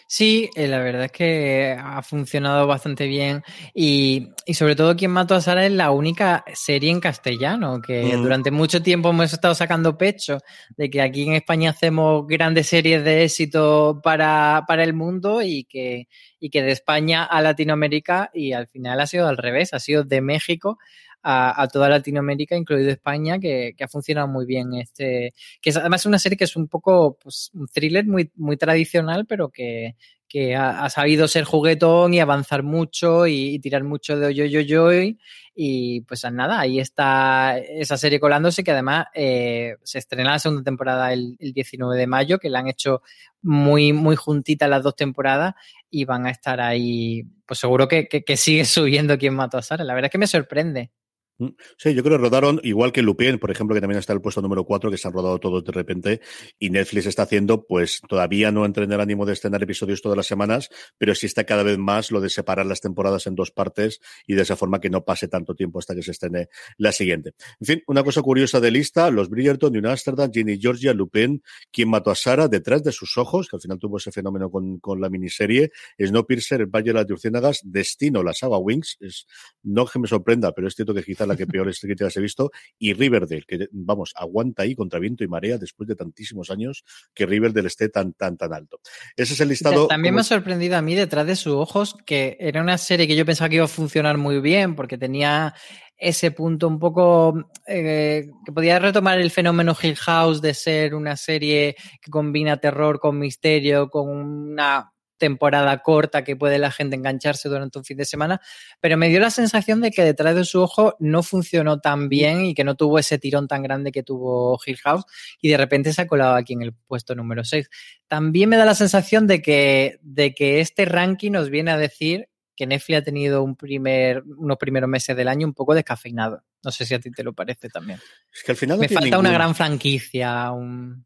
Sí, eh, la verdad es que ha funcionado bastante bien y, y, sobre todo quien mató a Sara es la única serie en castellano que mm. durante mucho tiempo hemos estado sacando pecho de que aquí en España hacemos grandes series de éxito para, para el mundo y que, y que de España a Latinoamérica y al final ha sido al revés, ha sido de México a, toda Latinoamérica, incluido España, que, que, ha funcionado muy bien. Este, que es además una serie que es un poco pues, un thriller muy, muy tradicional, pero que, que ha, sabido ser juguetón y avanzar mucho y, tirar mucho de yo, yo, yo. Y, y, pues nada, ahí está esa serie colándose que además eh, se estrena la segunda temporada el, el, 19 de mayo, que la han hecho muy, muy juntitas las dos temporadas y van a estar ahí, pues seguro que, que, que sigue subiendo quien mató a Sara. La verdad es que me sorprende. Mm, sí, yo creo que rodaron, igual que Lupin, por ejemplo, que también está en el puesto número 4, que se han rodado todos de repente, y Netflix está haciendo, pues todavía no entra en el ánimo de estrenar episodios todas las semanas, pero sí está cada vez más lo de separar las temporadas en dos partes y de esa forma que no pase tanto tiempo hasta que se estrene la siguiente. En fin, una cosa curiosa de lista, los Bridgerton, New Amsterdam, Ginny Georgia, Lupin, quien mató a Sara detrás de sus ojos, que al final tuvo ese fenómeno con, con la miniserie, Snowpiercer, El Valle de las Luciérnagas, Destino, la saga Wings, es, no que me sorprenda, pero es cierto que quizá la que peores críticas he visto, y Riverdale, que vamos, aguanta ahí contra viento y marea después de tantísimos años que Riverdale esté tan, tan, tan alto. Ese es el listado. También como... me ha sorprendido a mí detrás de sus ojos que era una serie que yo pensaba que iba a funcionar muy bien porque tenía ese punto un poco eh, que podía retomar el fenómeno Hill House de ser una serie que combina terror con misterio, con una temporada corta que puede la gente engancharse durante un fin de semana, pero me dio la sensación de que detrás de su ojo no funcionó tan bien y que no tuvo ese tirón tan grande que tuvo Hill House y de repente se ha colado aquí en el puesto número 6. También me da la sensación de que, de que este ranking nos viene a decir que Netflix ha tenido un primer, unos primeros meses del año un poco descafeinado. No sé si a ti te lo parece también. Es que al final no me falta una gran franquicia, un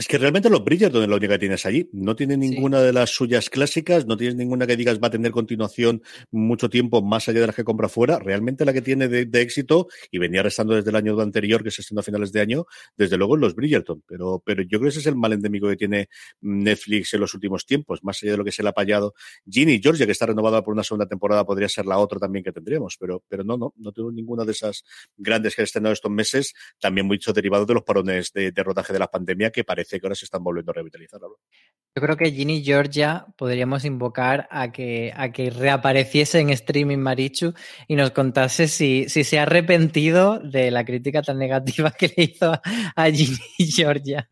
Es que realmente los Bridgerton es la única que tienes allí. No tiene ninguna de las suyas clásicas, no tienes ninguna que digas va a tener continuación mucho tiempo más allá de las que compra fuera. Realmente la que tiene de, éxito, y venía restando desde el año anterior, que se estrenó a finales de año, desde luego los Bridgerton. Pero, pero yo creo que ese es el mal endémico que tiene Netflix en los últimos tiempos, más allá de lo que se le ha payado. Ginny Georgia, que está renovada por una segunda temporada, podría ser la otra también que tendríamos, pero, pero no, no, no tengo ninguna de esas grandes que han estrenado estos meses, también mucho derivado de los parones de, de rodaje de la pandemia, que parece que ahora se están volviendo a revitalizar. Yo creo que Ginny Georgia podríamos invocar a que, a que reapareciese en streaming Marichu y nos contase si, si se ha arrepentido de la crítica tan negativa que le hizo a Ginny Georgia.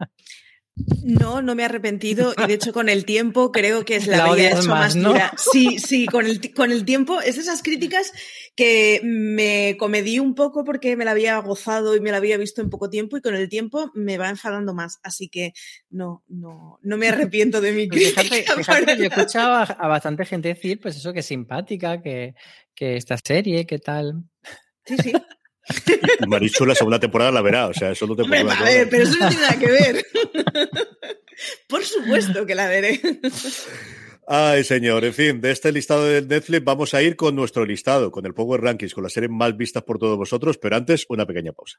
No, no me he arrepentido y de hecho con el tiempo creo que es la, vida hecho más, dura. Sí, sí, con el, con el tiempo es esas críticas que me comedí un poco porque me la había gozado y me la había visto en poco tiempo y con el tiempo me va enfadando más. Así que no, no, no me arrepiento de mi crítica. Fíjate, yo he escuchado a, bastante gente decir pues eso que es simpática, que, que esta serie, que tal. Sí, sí. Marichu la segunda temporada la verá, o sea, eso no te puede ver, pero eso no tiene nada que ver. Por supuesto que la veré. Ay, señor. En fin, de este listado de Netflix vamos a ir con nuestro listado, con el Power Rankings, con las series más vistas por todos vosotros, pero antes una pequeña pausa.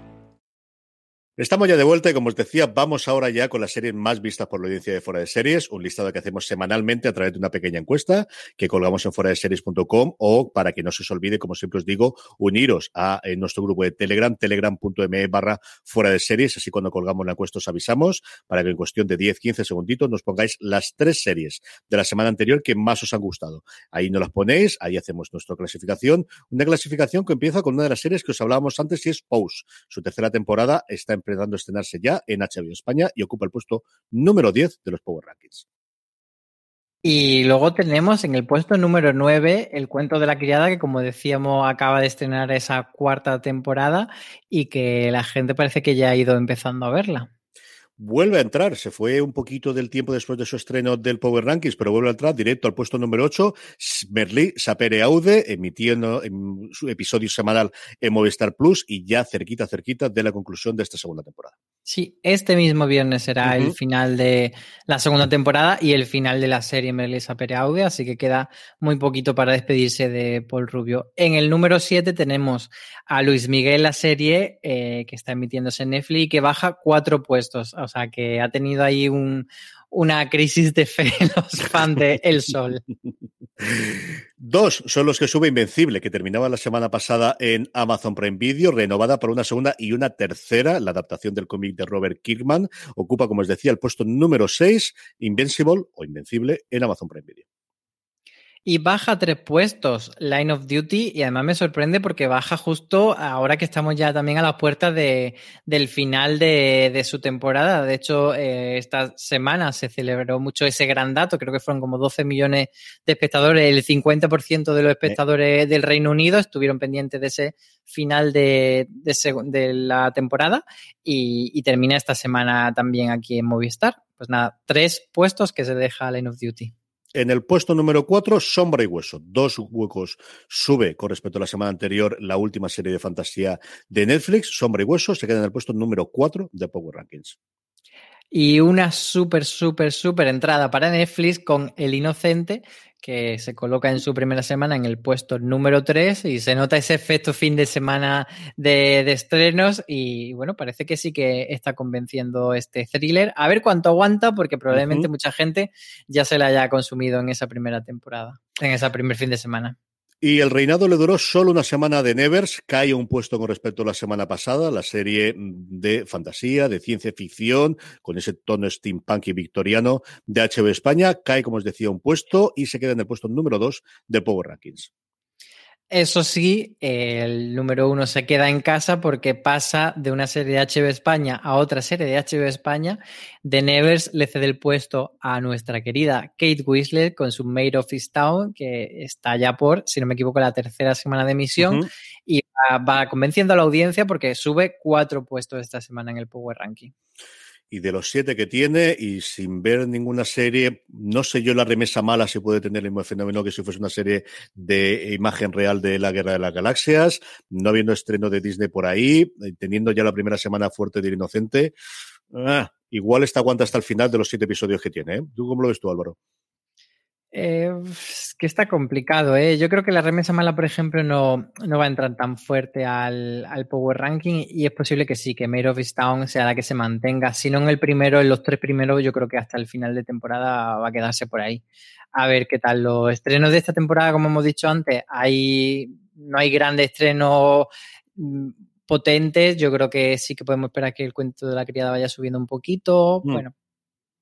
Estamos ya de vuelta y como os decía, vamos ahora ya con las series más vistas por la audiencia de Fuera de Series, un listado que hacemos semanalmente a través de una pequeña encuesta que colgamos en fuera de series.com o para que no se os olvide, como siempre os digo, uniros a nuestro grupo de Telegram, telegram.me barra fuera de series, así cuando colgamos la encuesta os avisamos para que en cuestión de 10, 15 segunditos nos pongáis las tres series de la semana anterior que más os han gustado. Ahí nos las ponéis, ahí hacemos nuestra clasificación, una clasificación que empieza con una de las series que os hablábamos antes y es Pose. Su tercera temporada está en empezando a estrenarse ya en HBO España y ocupa el puesto número 10 de los Power Rankings. Y luego tenemos en el puesto número 9 el cuento de la criada, que como decíamos acaba de estrenar esa cuarta temporada y que la gente parece que ya ha ido empezando a verla vuelve a entrar. Se fue un poquito del tiempo después de su estreno del Power Rankings, pero vuelve a entrar directo al puesto número 8. Merlí Sapere Aude, emitiendo en su episodio semanal en Movistar Plus y ya cerquita, cerquita de la conclusión de esta segunda temporada. Sí, este mismo viernes será el final de la segunda temporada y el final de la serie Merlí Sapere Aude, así que queda muy poquito para despedirse de Paul Rubio. En el número 7 tenemos a Luis Miguel, la serie eh, que está emitiéndose en Netflix y que baja cuatro puestos. Sea que ha tenido ahí un, una crisis de fe en los fans de El Sol. Dos son los que sube Invencible, que terminaba la semana pasada en Amazon Prime Video, renovada por una segunda y una tercera, la adaptación del cómic de Robert Kirkman. Ocupa, como os decía, el puesto número 6, Invincible o Invencible en Amazon Prime Video. Y baja tres puestos Line of Duty y además me sorprende porque baja justo ahora que estamos ya también a las puertas de, del final de, de, su temporada. De hecho, eh, esta semana se celebró mucho ese gran dato, creo que fueron como 12 millones de espectadores, el 50% de los espectadores del Reino Unido estuvieron pendientes de ese final de, de, la temporada y, y termina esta semana también aquí en Movistar. Pues nada, tres puestos que se deja Line of Duty. En el puesto número 4, Sombra y Hueso. Dos huecos sube con respecto a la semana anterior la última serie de fantasía de Netflix. Sombra y Hueso se queda en el puesto número 4 de Power Rankings. Y una súper, súper, súper entrada para Netflix con El Inocente, que se coloca en su primera semana en el puesto número 3 y se nota ese efecto fin de semana de, de, estrenos y bueno, parece que sí que está convenciendo este thriller. A ver cuánto aguanta porque probablemente uh -huh. mucha gente ya se la haya consumido en esa primera temporada, en ese primer fin de semana. Y el reinado le duró solo una semana de Nevers, cae un puesto con respecto a la semana pasada, la serie de fantasía, de ciencia ficción, con ese tono steampunk y victoriano de HBO España, cae, como os decía, un puesto y se queda en el puesto número dos de Power Rankings. Eso sí, el número uno se queda en casa porque pasa de una serie de HBO España a otra serie de HBO España. The Nevers le cede el puesto a nuestra querida Kate Winslet con su Made of Town, que está ya por, si no me equivoco, la tercera semana de emisión. Y va, va convenciendo a la audiencia porque sube cuatro puestos esta semana en el Power Ranking y de los siete que tiene, y sin ver ninguna serie, no sé yo la remesa mala si puede tener el mismo fenómeno que si fuese una serie de imagen real de la Guerra de las Galaxias, no habiendo estreno de Disney por ahí, eh, teniendo ya la primera semana fuerte de Inocente. Ah, igual está aguanta hasta el final de los siete episodios que tiene. ¿eh? ¿Tú cómo lo ves tú, Álvaro? Eh, es que está complicado, ¿eh? Yo creo que la remesa mala, por ejemplo, no, no va a entrar tan fuerte al, al, Power Ranking y es posible que sí, que Mare of Town sea la que se mantenga. Si no en el primero, en los tres primeros, yo creo que hasta el final de temporada va a quedarse por ahí. A ver qué tal. Los estrenos de esta temporada, como hemos dicho antes, hay, no hay grandes estrenos mm, potentes. Yo creo que sí que podemos esperar que el cuento de la criada vaya subiendo un poquito. Mm. Bueno,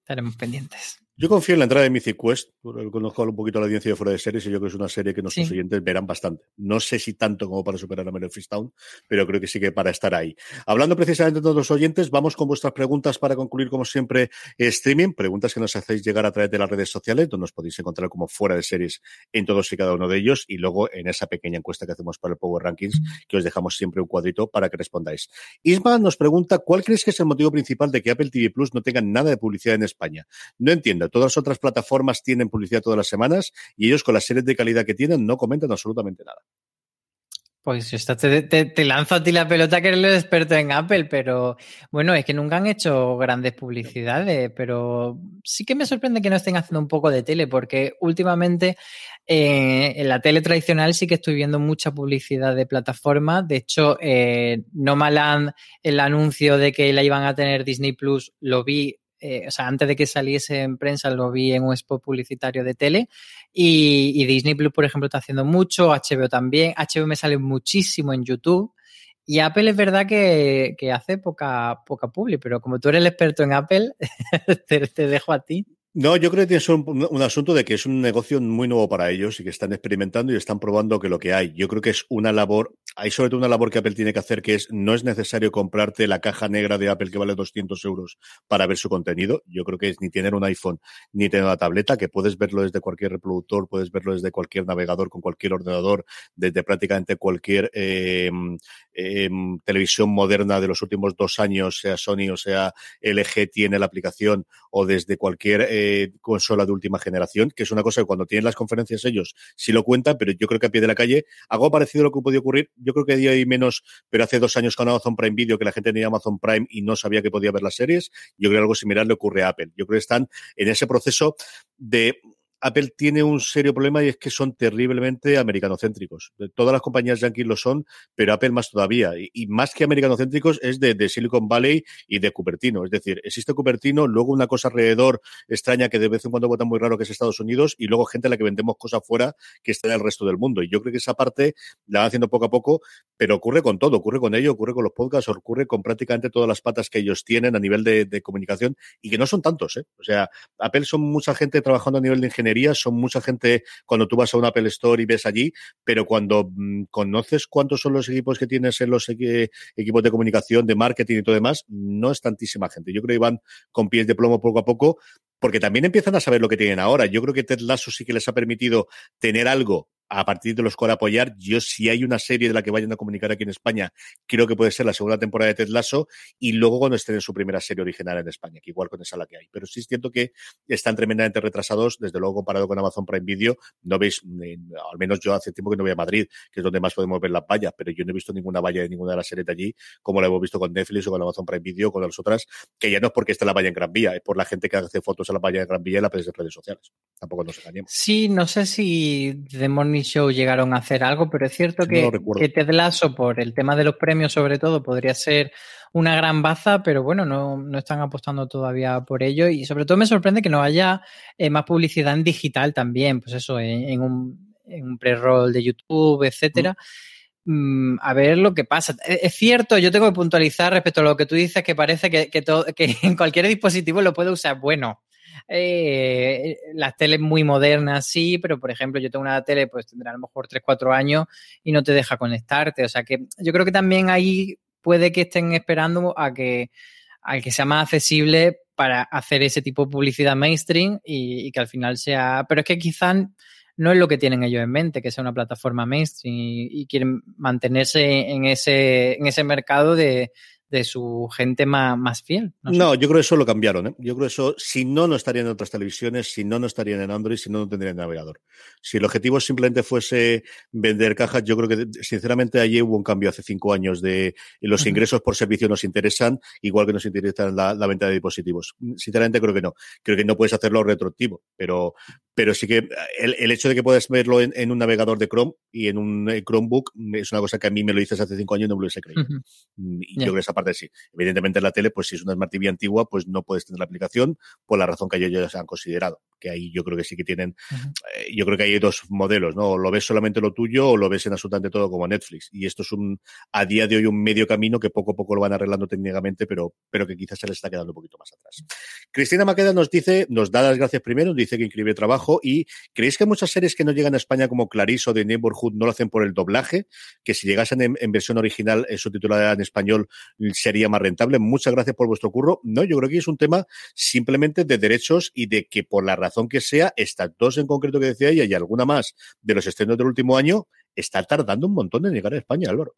estaremos pendientes. Yo confío en la entrada de Mythic Quest, conozco un poquito la audiencia de fuera de series y yo creo que es una serie que nuestros sí. oyentes verán bastante. No sé si tanto como para superar a Mary Town, pero creo que sí que para estar ahí. Hablando precisamente de todos los oyentes, vamos con vuestras preguntas para concluir, como siempre, streaming. Preguntas que nos hacéis llegar a través de las redes sociales, donde nos podéis encontrar como fuera de series en todos y cada uno de ellos, y luego en esa pequeña encuesta que hacemos para el Power Rankings, que os dejamos siempre un cuadrito para que respondáis. Isma nos pregunta, ¿cuál crees que es el motivo principal de que Apple TV Plus no tenga nada de publicidad en España? No entiendo. Todas las otras plataformas plataformas tienen publicidad todas las semanas y ellos con las series de calidad que tienen no comentan absolutamente nada. Pues te, te, te, lanzo a ti la pelota que eres el experto en Apple, pero bueno, es que nunca han hecho grandes publicidades, pero sí que me sorprende que no estén haciendo un poco de tele, porque últimamente eh, en la tele tradicional sí que estoy viendo mucha publicidad de plataforma. De hecho, eh, Nomaland, el anuncio de que la iban a tener Disney Plus, lo vi eh, o sea, antes de que saliese en prensa lo vi en un spot publicitario de tele y, Disney Plus, por ejemplo, está haciendo mucho, HBO también, HBO me sale muchísimo en YouTube y Apple es verdad que, que hace poca, poca publi, pero como tú eres el experto en Apple, te, te dejo a ti. No, yo creo que es un, un, asunto de que es un negocio muy nuevo para ellos y que están experimentando y están probando que lo que hay. Yo creo que es una labor, hay sobre todo una labor que Apple tiene que hacer que es, no es necesario comprarte la caja negra de Apple que vale 200 euros para ver su contenido. Yo creo que es ni tener un iPhone ni tener una tableta, que puedes verlo desde cualquier reproductor, puedes verlo desde cualquier navegador, con cualquier ordenador, desde prácticamente cualquier eh, eh, televisión moderna de los últimos dos años, sea Sony o sea LG, tiene la aplicación o desde cualquier eh, consola de última generación, que es una cosa que cuando tienen las conferencias ellos sí lo cuentan, pero yo creo que a pie de la calle, algo parecido a lo que podía ocurrir, creo que día y menos, pero hace dos años con Amazon Prime Video, que la gente tenía Amazon Prime y no sabía que podía ver las series, yo creo que algo similar le ocurre a Apple. Yo creo que están en ese proceso de Apple tiene un serio problema y es que son terriblemente americanocéntricos. Todas las compañías yankees lo son, pero Apple más todavía. Y, más que americanocéntricos es de, de, Silicon Valley y de Cupertino. Es decir, existe Cupertino, luego una cosa alrededor extraña que de vez en cuando vota muy raro que es Estados Unidos y luego gente a la que vendemos cosas fuera que está en el resto del mundo. Y yo creo que esa parte la van haciendo poco a poco, pero ocurre con todo. Ocurre con ello, ocurre con los podcasts, ocurre con prácticamente todas las patas que ellos tienen a nivel de, de comunicación y que no son tantos. ¿eh? O sea, Apple son mucha gente trabajando a nivel de ingeniería son mucha gente cuando tú vas a un Apple Store y ves allí, pero cuando mmm, conoces cuántos son los equipos que tienes en los equ equipos de comunicación, de marketing y todo demás, no es tantísima gente. Yo creo que van con pies de plomo poco a poco, porque también empiezan a saber lo que tienen ahora. Yo creo que Ted Lasso sí que les ha permitido tener algo a partir de los core apoyar. Yo, si hay una serie de la que vayan a comunicar aquí en España, creo que puede ser la segunda temporada de Ted Lasso y luego cuando estén en su primera serie original en España, que igual con esa la que hay. Pero sí siento que están tremendamente retrasados, desde luego comparado con Amazon Prime Video. No veis, al menos yo hace tiempo que no voy a Madrid, que es donde más podemos ver las vallas, pero yo no he visto ninguna valla de ninguna de las series de allí, como la hemos visto con Netflix o con Amazon Prime Video, con las otras, que ya no es porque esté la valla en Gran Vía, es por la gente que hace fotos a la valla en Gran Vía y la en redes sociales. Tampoco nos engañemos. Sí, no sé si The Show llegaron a hacer algo, pero es cierto que, no que Ted Lasso, por el tema de los premios sobre todo, podría ser una gran baza, pero bueno, no, no están apostando todavía por ello y sobre todo me sorprende que no haya eh, más publicidad en digital también, pues eso, en, en un en un pre-roll de YouTube, etcétera. Mm, a ver lo que pasa. E, es cierto, yo tengo que puntualizar respecto a lo que tú dices, que parece que, que, que en cualquier dispositivo lo puede usar. Bueno, eh, las teles muy modernas sí, pero por ejemplo yo tengo una tele, pues tendrá a lo mejor 3, 4 años y no te deja conectarte. O sea que yo creo que también ahí puede que estén esperando a que, a que sea más accesible para hacer ese tipo de publicidad mainstream y, y que al final sea... Pero es que quizás no es lo que tienen ellos en mente, que sea una plataforma mainstream y, quieren mantenerse en ese, en ese mercado de, de su gente más, más fiel. No, yo creo que eso lo cambiaron. ¿eh? Yo creo que eso, si no, no estarían en otras televisiones, si no, no estarían en Android, si no, no tendrían navegador. Si el objetivo simplemente fuese vender cajas, yo creo que, sinceramente, allí hubo un cambio hace cinco años de los ingresos por servicio nos interesan, igual que nos interesa la, venta de dispositivos. Sinceramente, creo que no. Creo que no puedes hacerlo retroactivo, pero, pero sí que el, hecho de que puedas verlo en, un navegador de Chrome y en un eh, Chromebook es una cosa que a mí me lo dices hace cinco años y no me lo hubiese creído. Mm, y yo creo que esa parte sí. Evidentemente en la tele, pues si es una Smart TV antigua, pues no puedes tener la aplicación por la razón que ellos ya se han considerado que ahí yo creo que sí que tienen, eh, yo creo que hay dos modelos, ¿no? O lo ves solamente lo tuyo o lo ves en absolutamente todo como Netflix. Y esto es un, a día de hoy, un medio camino que poco a poco lo van arreglando técnicamente, pero, pero que quizás se les está quedando un poquito más atrás. Cristina Maqueda nos dice, nos da las gracias primero, dice que increíble trabajo y ¿creéis que muchas series que no llegan a España como Clarice o de Neighborhood no lo hacen por el doblaje? Que si llegasen en, versión original eh, subtitulada en español sería más rentable. Muchas gracias por vuestro curro. No, yo creo que es un tema simplemente de derechos y de que por la razón que sea, estas dos en concreto que decía ella y alguna más de los estrenos del último año, está tardando un montón en llegar a España, Álvaro.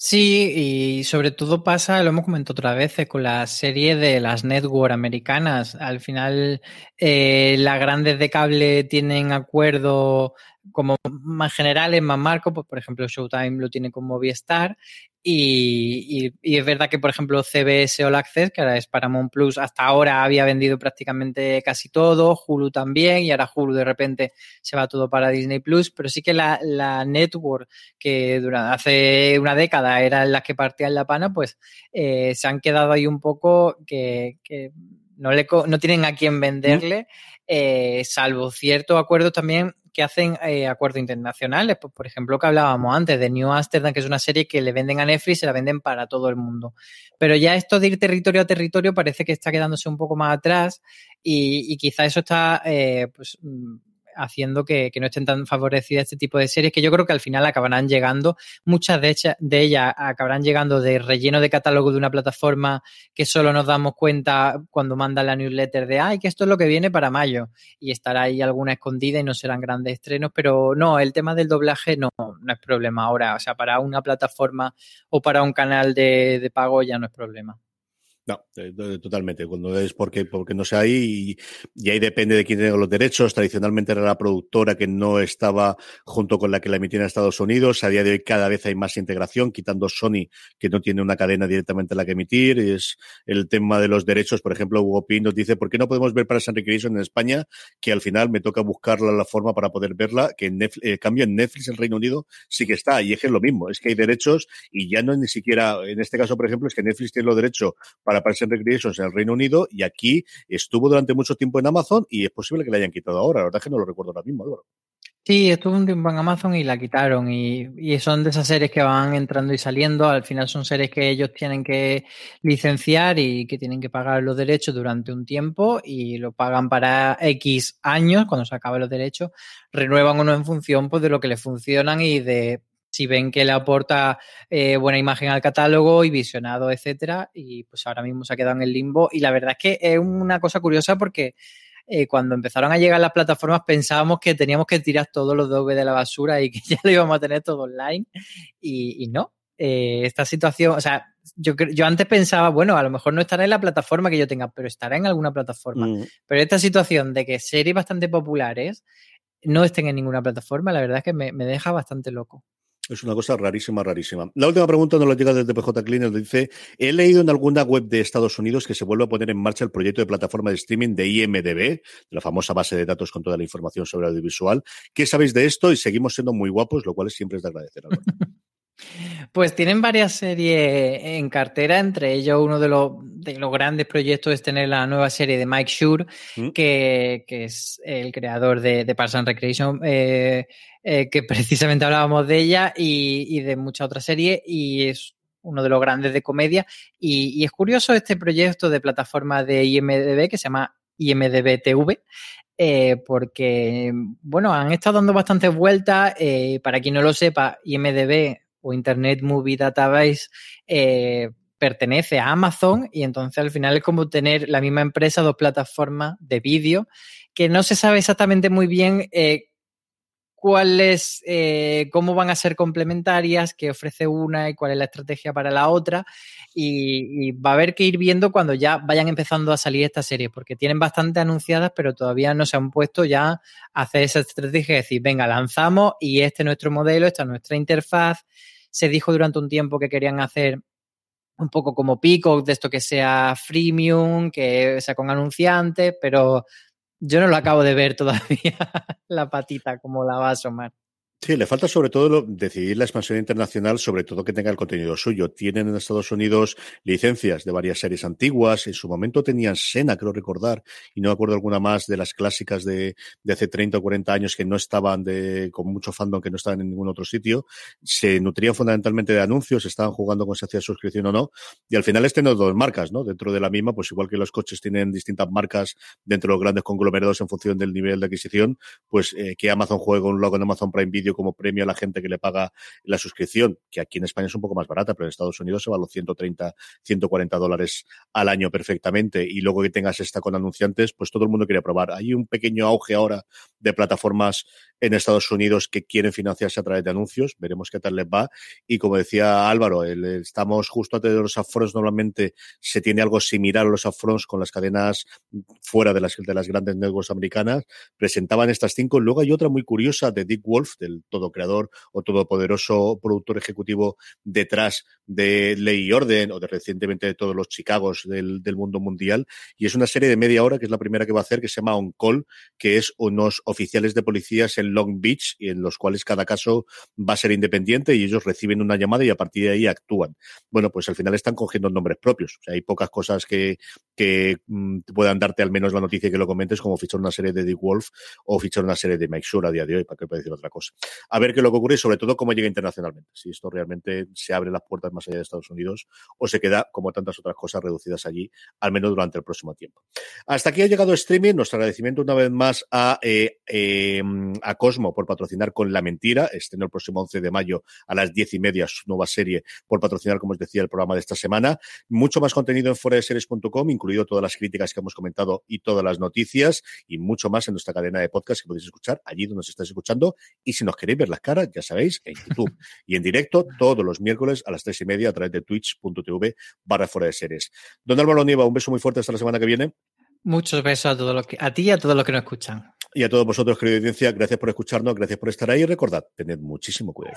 Sí, y sobre todo pasa, lo hemos comentado otra vez, con la serie de las network americanas. Al final, eh, las grandes de cable tienen acuerdo como más generales, más marcos, pues por ejemplo Showtime lo tiene con Movistar y, es verdad que por ejemplo CBS All Access, que ahora es Paramount Plus, hasta ahora había vendido prácticamente casi todo, Hulu también y ahora Hulu de repente se va todo para Disney Plus, pero sí que la, network que durante hace una década era las que partían la pana, pues eh, se han quedado ahí un poco que, no, le, no tienen a quién venderle, eh, salvo ciertos acuerdos también que hacen eh, acuerdos internacionales. Por ejemplo, que hablábamos antes de New Amsterdam, que es una serie que le venden a Netflix y se la venden para todo el mundo. Pero ya esto de ir territorio a territorio parece que está quedándose un poco más atrás y, y quizá eso está eh, pues, mm, haciendo que, no estén tan favorecidas este tipo de series que yo creo que al final acabarán llegando, muchas de, de ellas acabarán llegando de relleno de catálogo de una plataforma que solo nos damos cuenta cuando manda la newsletter de, ay, que esto es lo que viene para mayo y estará ahí alguna escondida y no serán grandes estrenos, pero no, el tema del doblaje no, no es problema ahora, o sea, para una plataforma o para un canal de, de pago ya no es problema. No, totalmente. Cuando es porque, porque no sé ahí y, ahí depende de quién tenga los derechos. Tradicionalmente era la productora que no estaba junto con la que la emitía en Estados Unidos. A día de hoy cada vez hay más integración, quitando Sony, que no tiene una cadena directamente en la que emitir. Y es el tema de los derechos. Por ejemplo, Hugo Pin nos dice, ¿por qué no podemos ver para San Recreation en España? Que al final me toca buscarla la forma para poder verla, que en Netflix, eh, cambio en Netflix en Reino Unido sí que está. Y es que es lo mismo, es que hay derechos y ya no es ni siquiera, en este caso, por ejemplo, es que Netflix tiene los derechos para para Parks and Recreations en el Reino Unido y aquí estuvo durante mucho tiempo en Amazon y es posible que la hayan quitado ahora. La verdad es que no lo recuerdo ahora mismo, Álvaro. Sí, estuvo un tiempo en Amazon y la quitaron y, son de esas series que van entrando y saliendo. Al final son series que ellos tienen que licenciar y que tienen que pagar los derechos durante un tiempo y lo pagan para X años cuando se acaben los derechos. Renuevan uno en función pues, de lo que les funcionan y de si ven que le aporta eh, buena imagen al catálogo y visionado, etcétera, y pues ahora mismo se ha quedado en el limbo. Y la verdad es que es una cosa curiosa porque eh, cuando empezaron a llegar las plataformas pensábamos que teníamos que tirar todos los DV de la basura y que ya lo íbamos a tener todo online, y, no. Eh, esta situación, o sea, yo, yo antes pensaba, bueno, a lo mejor no estará en la plataforma que yo tenga, pero estará en alguna plataforma. Mm. Pero esta situación de que series bastante populares no estén en ninguna plataforma, la verdad es que me deja bastante loco. Es una cosa rarísima, rarísima. La última pregunta nos la llega desde PJ Clean, dice, he leído en alguna web de Estados Unidos que se vuelve a poner en marcha el proyecto de plataforma de streaming de IMDB, la famosa base de datos con toda la información sobre audiovisual. ¿Qué sabéis de esto? Y seguimos siendo muy guapos, lo cual siempre es de agradecer. Pues tienen varias series en cartera, entre ellos uno de los, de los grandes proyectos es tener la nueva serie de Mike Shure, mm. que, es el creador de, de Parks and Recreation, eh, eh, que precisamente hablábamos de ella y, de muchas otras series, y es uno de los grandes de comedia. Y, es curioso este proyecto de plataforma de IMDB que se llama IMDB TV, eh, porque, bueno, han estado dando bastantes vueltas. para quien no lo sepa, IMDB o Internet Movie Database eh, pertenece a Amazon y entonces al final es como tener la misma empresa, dos plataformas de vídeo, que no se sabe exactamente muy bien eh, cuáles, eh, cómo van a ser complementarias, qué ofrece una y cuál es la estrategia para la otra. Y, va a haber que ir viendo cuando ya vayan empezando a salir estas series, porque tienen bastante anunciadas, pero todavía no se han puesto ya a hacer esa estrategia de decir, venga, lanzamos y este es nuestro modelo, esta es nuestra interfaz. Se dijo durante un tiempo que querían hacer un poco como Pico, de esto que sea freemium, que sea con anunciantes, pero yo no lo acabo de ver todavía la patita como la va a asomar. Sí, le falta sobre todo decidir la expansión internacional, sobre todo que tenga el contenido suyo. Tienen en Estados Unidos licencias de varias series antiguas. En su momento tenían Sena, creo recordar, y no me acuerdo alguna más de las clásicas de, de hace 30 o 40 años que no estaban de, con mucho fandom, que no estaban en ningún otro sitio. Se nutrían fundamentalmente de anuncios, estaban jugando con si hacía suscripción o no. Y al final este no dos marcas, ¿no? Dentro de la misma, pues igual que los coches tienen distintas marcas dentro de los grandes conglomerados en función del nivel de adquisición, pues eh, que Amazon juegue un logo en Amazon Prime Video como premio a la gente que le paga la suscripción, que aquí en España es un poco más barata, pero en Estados Unidos se va a los 130, 140 dólares al año perfectamente. Y luego que tengas esta con anunciantes, pues todo el mundo quiere probar. Hay un pequeño auge ahora de plataformas en Estados Unidos que quieren financiarse a través de anuncios. Veremos qué tal les va. Y como decía Álvaro, estamos justo antes de los upfronts. Normalmente se tiene algo similar a los upfronts con las cadenas fuera de las, de las grandes networks americanas. Presentaban estas cinco. Luego hay otra muy curiosa de Dick Wolf, del todo creador o todopoderoso productor ejecutivo detrás de Ley y Orden o de recientemente de todos los Chicagos del, del mundo mundial. Y es una serie de media hora que es la primera que va a hacer que se llama On Call, que es unos oficiales de policías en Long Beach y en los cuales cada caso va a ser independiente y ellos reciben una llamada y a partir de ahí actúan. Bueno, pues al final están cogiendo nombres propios. Hay pocas cosas que, que mm, puedan darte al menos la noticia que lo comentes, como fichar una serie de Dick Wolf o fichar una serie de Mike Shure a día de hoy, para que pueda decir otra cosa. A ver qué es lo que ocurre y sobre todo cómo llega internacionalmente. Si esto realmente se abre las puertas más allá de Estados Unidos o se queda, como tantas otras cosas, reducidas allí, al menos durante el próximo tiempo. Hasta aquí ha llegado streaming. Nuestro agradecimiento una vez más a, eh, eh, a Cosmo por patrocinar con La Mentira, estén el próximo 11 de mayo a las 10 y media su nueva serie por patrocinar, como os decía, el programa de esta semana. Mucho más contenido en foradeseries.com, incluido todas las críticas que hemos comentado y todas las noticias y mucho más en nuestra cadena de podcast que podéis escuchar allí donde os estáis escuchando. Y si nos queréis ver las caras, ya sabéis, en YouTube y en directo todos los miércoles a las 3 y media a través de twitch.tv barra fuera. Don Álvaro Nieva, un beso muy fuerte hasta la semana que viene. Muchos besos a, todos los que, a ti y a todos los que nos escuchan. Y a todos vosotros, querida audiencia, gracias por escucharnos, gracias por estar ahí y recordad, tened muchísimo cuidado.